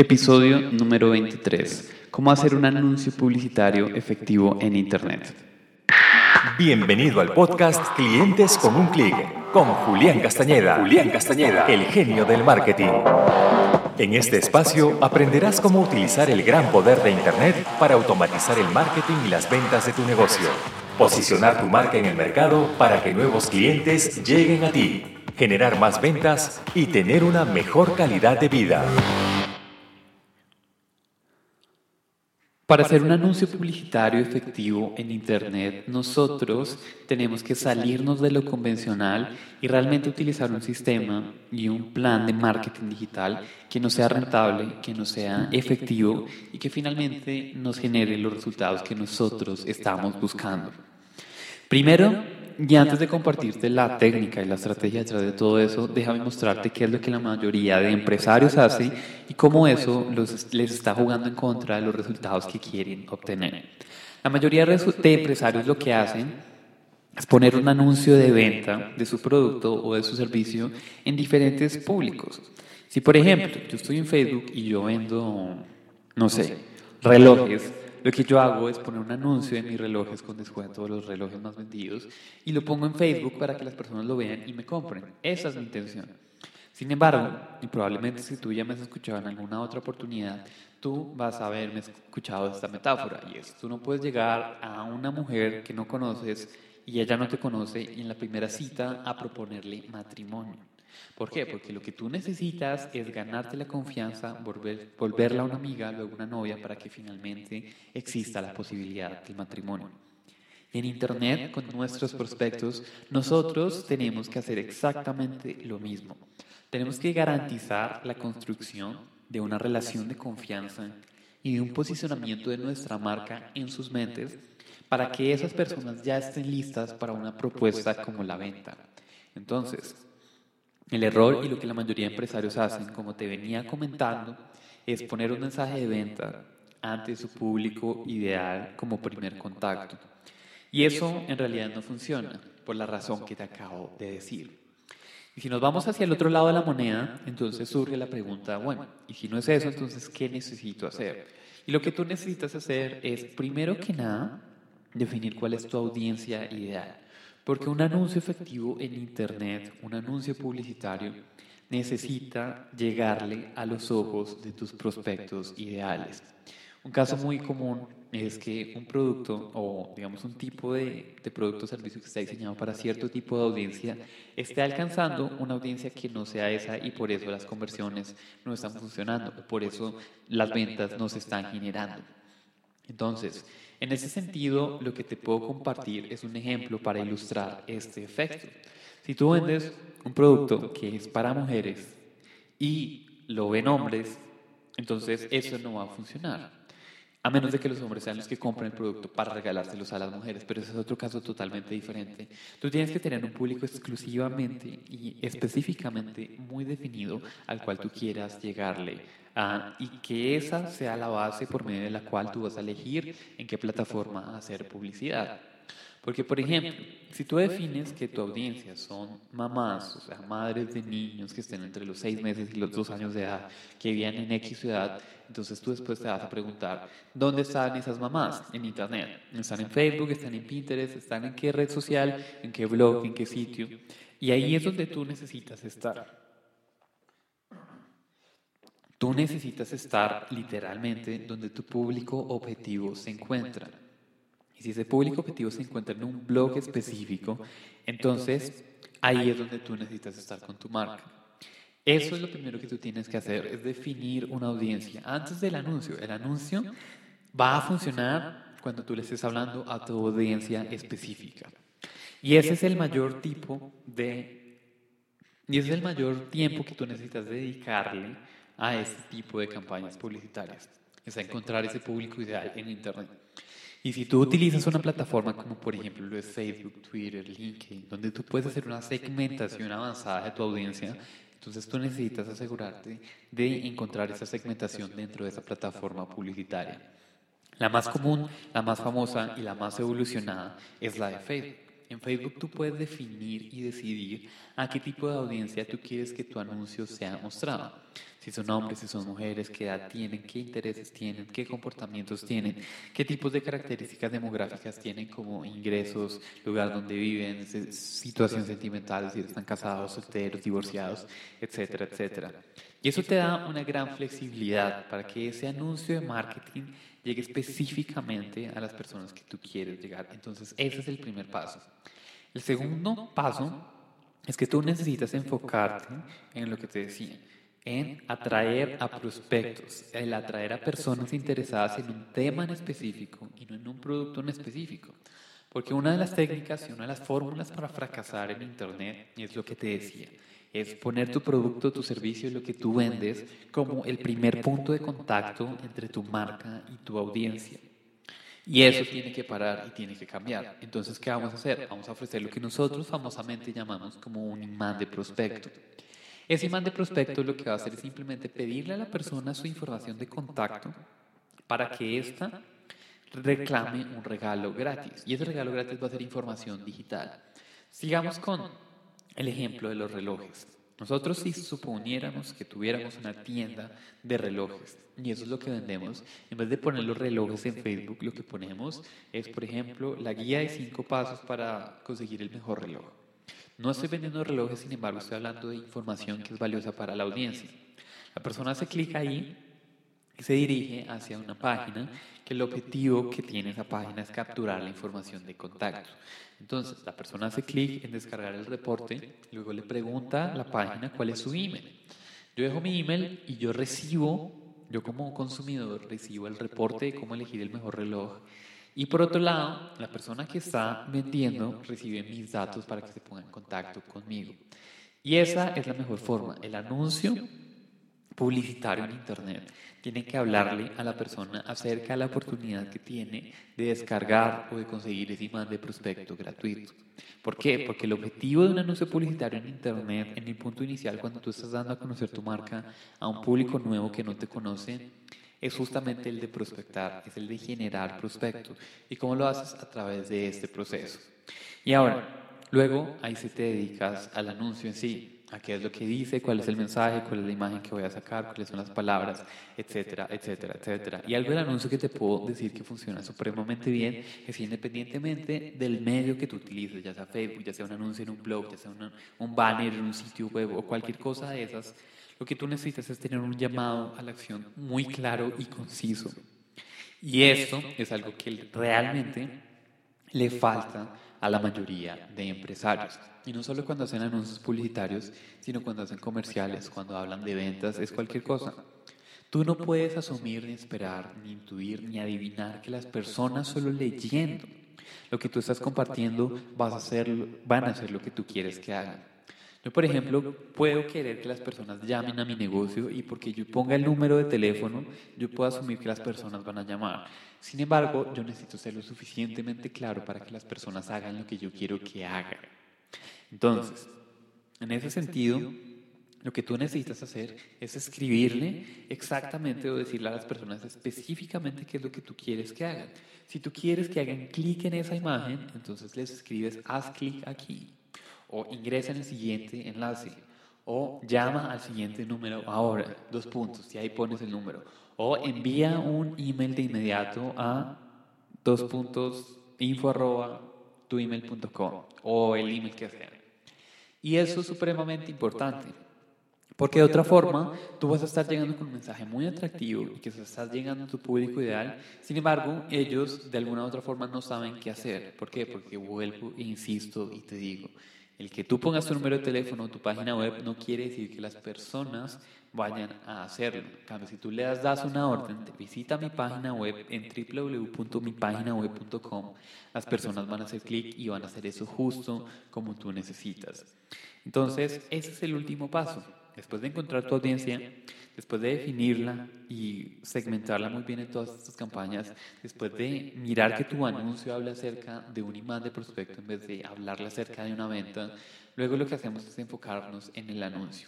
Episodio número 23. ¿Cómo hacer un anuncio publicitario efectivo en Internet? Bienvenido al podcast Clientes con un clic con Julián Castañeda. Julián Castañeda, el genio del marketing. En este espacio aprenderás cómo utilizar el gran poder de Internet para automatizar el marketing y las ventas de tu negocio. Posicionar tu marca en el mercado para que nuevos clientes lleguen a ti, generar más ventas y tener una mejor calidad de vida. Para hacer un anuncio publicitario efectivo en Internet, nosotros tenemos que salirnos de lo convencional y realmente utilizar un sistema y un plan de marketing digital que nos sea rentable, que nos sea efectivo y que finalmente nos genere los resultados que nosotros estamos buscando. Primero, y antes de compartirte la técnica y la estrategia detrás de todo eso, déjame mostrarte qué es lo que la mayoría de empresarios hace y cómo eso les está jugando en contra de los resultados que quieren obtener. La mayoría de empresarios lo que hacen es poner un anuncio de venta de su producto o de su servicio en diferentes públicos. Si, por ejemplo, yo estoy en Facebook y yo vendo, no sé, relojes, lo que yo hago es poner un anuncio en mis relojes con descuento de los relojes más vendidos y lo pongo en Facebook para que las personas lo vean y me compren. Esa es mi intención. Sin embargo, y probablemente si tú ya me has escuchado en alguna otra oportunidad, tú vas a haberme escuchado esta metáfora y es, tú no puedes llegar a una mujer que no conoces y ella no te conoce y en la primera cita a proponerle matrimonio. ¿Por qué? Porque lo que tú necesitas es ganarte la confianza, volver, volverla una amiga, luego una novia, para que finalmente exista la posibilidad del matrimonio. En Internet, con nuestros prospectos, nosotros tenemos que hacer exactamente lo mismo. Tenemos que garantizar la construcción de una relación de confianza y de un posicionamiento de nuestra marca en sus mentes para que esas personas ya estén listas para una propuesta como la venta. Entonces, el error y lo que la mayoría de empresarios hacen, como te venía comentando, es poner un mensaje de venta ante su público ideal como primer contacto. Y eso en realidad no funciona, por la razón que te acabo de decir. Y si nos vamos hacia el otro lado de la moneda, entonces surge la pregunta, bueno, y si no es eso, entonces, ¿qué necesito hacer? Y lo que tú necesitas hacer es, primero que nada, definir cuál es tu audiencia ideal. Porque un anuncio efectivo en Internet, un anuncio publicitario, necesita llegarle a los ojos de tus prospectos ideales. Un caso muy común es que un producto o digamos un tipo de, producto o servicio que está diseñado para cierto tipo de audiencia esté alcanzando una audiencia que no sea esa y por eso las conversiones no están funcionando, por eso las ventas no se están generando. Entonces, en ese sentido, lo que te puedo compartir es un ejemplo para ilustrar este efecto. Si tú vendes un producto que es para mujeres y lo ven hombres, entonces eso no va a funcionar. A menos de que los hombres sean los que compren el producto para regalárselos a las mujeres, pero ese es otro caso totalmente diferente. Tú tienes que tener un público exclusivamente y específicamente muy definido al cual tú quieras llegarle Ah, y que esa sea la base por medio de la cual tú vas a elegir en qué plataforma hacer publicidad. Porque, por ejemplo, si tú defines que tu audiencia son mamás, o sea, madres de niños que estén entre los seis meses y los dos años de edad, que viven en X ciudad, entonces tú después te vas a preguntar, ¿dónde están esas mamás? En Internet. ¿Están en Facebook? ¿Están en Pinterest? ¿Están en qué red social? ¿En qué blog? ¿En qué sitio? Y ahí es donde tú necesitas estar. Tú necesitas estar literalmente donde tu público objetivo se encuentra. Y si ese público objetivo se encuentra en un blog específico, entonces ahí es donde tú necesitas estar con tu marca. Eso es lo primero que tú tienes que hacer, es definir una audiencia antes del anuncio. El anuncio va a funcionar cuando tú le estés hablando a tu audiencia específica. Y ese es el mayor tipo de... Y ese es el mayor tiempo que tú necesitas dedicarle a este tipo de campañas publicitarias. Es a encontrar ese público ideal en Internet. Y si tú utilizas una plataforma como por ejemplo lo es Facebook, Twitter, LinkedIn, donde tú puedes hacer una segmentación avanzada de tu audiencia, entonces tú necesitas asegurarte de encontrar esa segmentación dentro de esa plataforma publicitaria. La más común, la más famosa y la más evolucionada es la de Facebook. En Facebook tú puedes definir y decidir a qué tipo de audiencia tú quieres que tu anuncio sea mostrado. Si son hombres, si son mujeres, qué edad tienen, qué intereses tienen, qué comportamientos tienen, qué tipos de características demográficas tienen como ingresos, lugar donde viven, situación sentimental, si están casados, solteros, divorciados, etcétera, etcétera. Y eso te da una gran flexibilidad para que ese anuncio de marketing llegue específicamente a las personas que tú quieres llegar. Entonces, ese es el primer paso. El segundo paso es que tú necesitas enfocarte en lo que te decía, en atraer a prospectos, el atraer a personas interesadas en un tema en específico y no en un producto en específico. Porque una de las técnicas y una de las fórmulas para fracasar en Internet es lo que te decía, es poner tu producto, tu servicio, lo que tú vendes como el primer punto de contacto entre tu marca y tu audiencia. Y eso tiene que parar y tiene que cambiar. Entonces, ¿qué vamos a hacer? Vamos a ofrecer lo que nosotros famosamente llamamos como un imán de prospecto. Ese imán de prospecto lo que va a hacer es simplemente pedirle a la persona su información de contacto para que ésta reclame un regalo gratis. Y ese regalo gratis va a ser información digital. Sigamos con el ejemplo de los relojes. Nosotros si suponiéramos que tuviéramos una tienda de relojes y eso es lo que vendemos, en vez de poner los relojes en Facebook, lo que ponemos es, por ejemplo, la guía de cinco pasos para conseguir el mejor reloj. No estoy vendiendo relojes, sin embargo, estoy hablando de información que es valiosa para la audiencia. La persona hace clic ahí se dirige hacia una página que el objetivo que tiene esa página es capturar la información de contacto. Entonces, la persona hace clic en descargar el reporte, luego le pregunta a la página cuál es su email. Yo dejo mi email y yo recibo, yo como consumidor recibo el reporte de cómo elegir el mejor reloj. Y por otro lado, la persona que está vendiendo recibe mis datos para que se ponga en contacto conmigo. Y esa es la mejor forma, el anuncio publicitario en Internet tiene que hablarle a la persona acerca de la oportunidad que tiene de descargar o de conseguir ese imán de prospecto gratuito. ¿Por qué? Porque el objetivo de un anuncio publicitario en Internet, en el punto inicial, cuando tú estás dando a conocer tu marca a un público nuevo que no te conoce, es justamente el de prospectar, es el de generar prospectos. ¿Y cómo lo haces? A través de este proceso. Y ahora, luego ahí se te dedicas al anuncio en sí a qué es lo que dice, cuál es el mensaje, cuál es la imagen que voy a sacar, cuáles son las palabras, etcétera, etcétera, etcétera. Y algo del anuncio que te puedo decir que funciona supremamente bien es independientemente del medio que tú utilices, ya sea Facebook, ya sea un anuncio en un blog, ya sea un banner en un sitio web o cualquier cosa de esas, lo que tú necesitas es tener un llamado a la acción muy claro y conciso. Y esto es algo que realmente le falta a la mayoría de empresarios. Y no solo cuando hacen anuncios publicitarios, sino cuando hacen comerciales, cuando hablan de ventas, es cualquier cosa. Tú no puedes asumir, ni esperar, ni intuir, ni adivinar que las personas solo leyendo lo que tú estás compartiendo van a hacer lo que tú quieres que hagan. Yo, por ejemplo, puedo querer que las personas llamen a mi negocio y porque yo ponga el número de teléfono, yo puedo asumir que las personas van a llamar. Sin embargo, yo necesito ser lo suficientemente claro para que las personas hagan lo que yo quiero que hagan. Entonces, en ese sentido, lo que tú necesitas hacer es escribirle exactamente o decirle a las personas específicamente qué es lo que tú quieres que hagan. Si tú quieres que hagan clic en esa imagen, entonces les escribes haz clic aquí o ingresa en el siguiente enlace o llama al siguiente número ahora, dos puntos, y ahí pones el número. O envía un email de inmediato a dos puntos info arroba tu email.com o el email que sea. Y eso es supremamente importante. Porque de otra forma, tú vas a estar llegando con un mensaje muy atractivo y que estás llegando a tu público ideal. Sin embargo, ellos de alguna u otra forma no saben qué hacer. ¿Por qué? Porque vuelvo e insisto y te digo, el que tú pongas tu número de teléfono o tu página web no quiere decir que las personas vayan a hacerlo. En cambio, si tú le das, una orden, visita mi página web en www.mipaginaweb.com, las personas van a hacer clic y van a hacer eso justo como tú necesitas. Entonces, ese es el último paso. Después de encontrar tu audiencia, después de definirla y segmentarla muy bien en todas estas campañas, después de mirar que tu anuncio habla acerca de un imán de prospecto en vez de hablarle acerca de una venta, luego lo que hacemos es enfocarnos en el anuncio.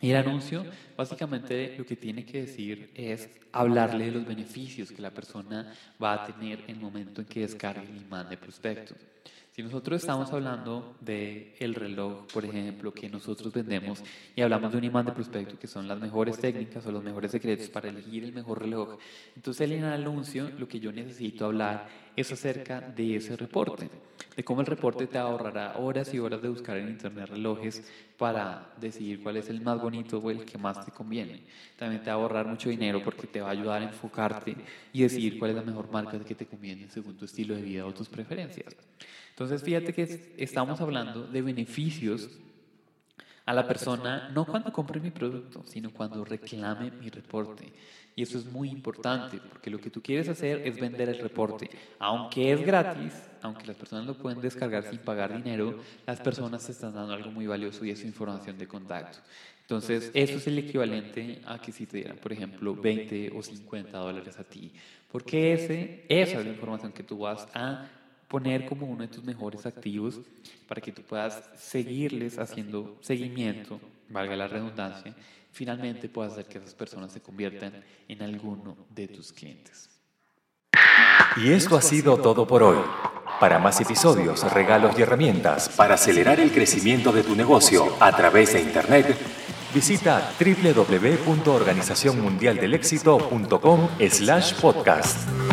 Y el anuncio básicamente lo que tiene que decir es hablarle de los beneficios que la persona va a tener en el momento en que descargue el imán de prospecto. Si nosotros estamos hablando de el reloj, por ejemplo, que nosotros vendemos y hablamos de un imán de prospecto que son las mejores técnicas o los mejores secretos para elegir el mejor reloj, entonces en el anuncio lo que yo necesito hablar es acerca de ese reporte, de cómo el reporte te ahorrará horas y horas de buscar en internet relojes para decidir cuál es el más bonito o el que más te conviene. También te va a ahorrar mucho dinero porque te va a ayudar a enfocarte y decidir cuál es la mejor marca que te conviene según tu estilo de vida o tus preferencias. Entonces, fíjate que estamos hablando de beneficios a la persona no cuando compre mi producto, sino cuando reclame mi reporte. Y eso es muy importante, porque lo que tú quieres hacer es vender el reporte. Aunque es gratis, aunque las personas lo pueden descargar sin pagar dinero, las personas te están dando algo muy valioso y es su información de contacto. Entonces, eso es el equivalente a que si te dieran, por ejemplo, 20 o 50 dólares a ti. Porque ese, esa es la información que tú vas a poner como uno de tus mejores activos para que tú puedas seguirles haciendo seguimiento, valga la redundancia, finalmente puedas hacer que esas personas se conviertan en alguno de tus clientes. Y esto ha sido todo por hoy. Para más episodios, regalos y herramientas para acelerar el crecimiento de tu negocio a través de Internet, visita www.organizacionmundialdelexito.com/podcast.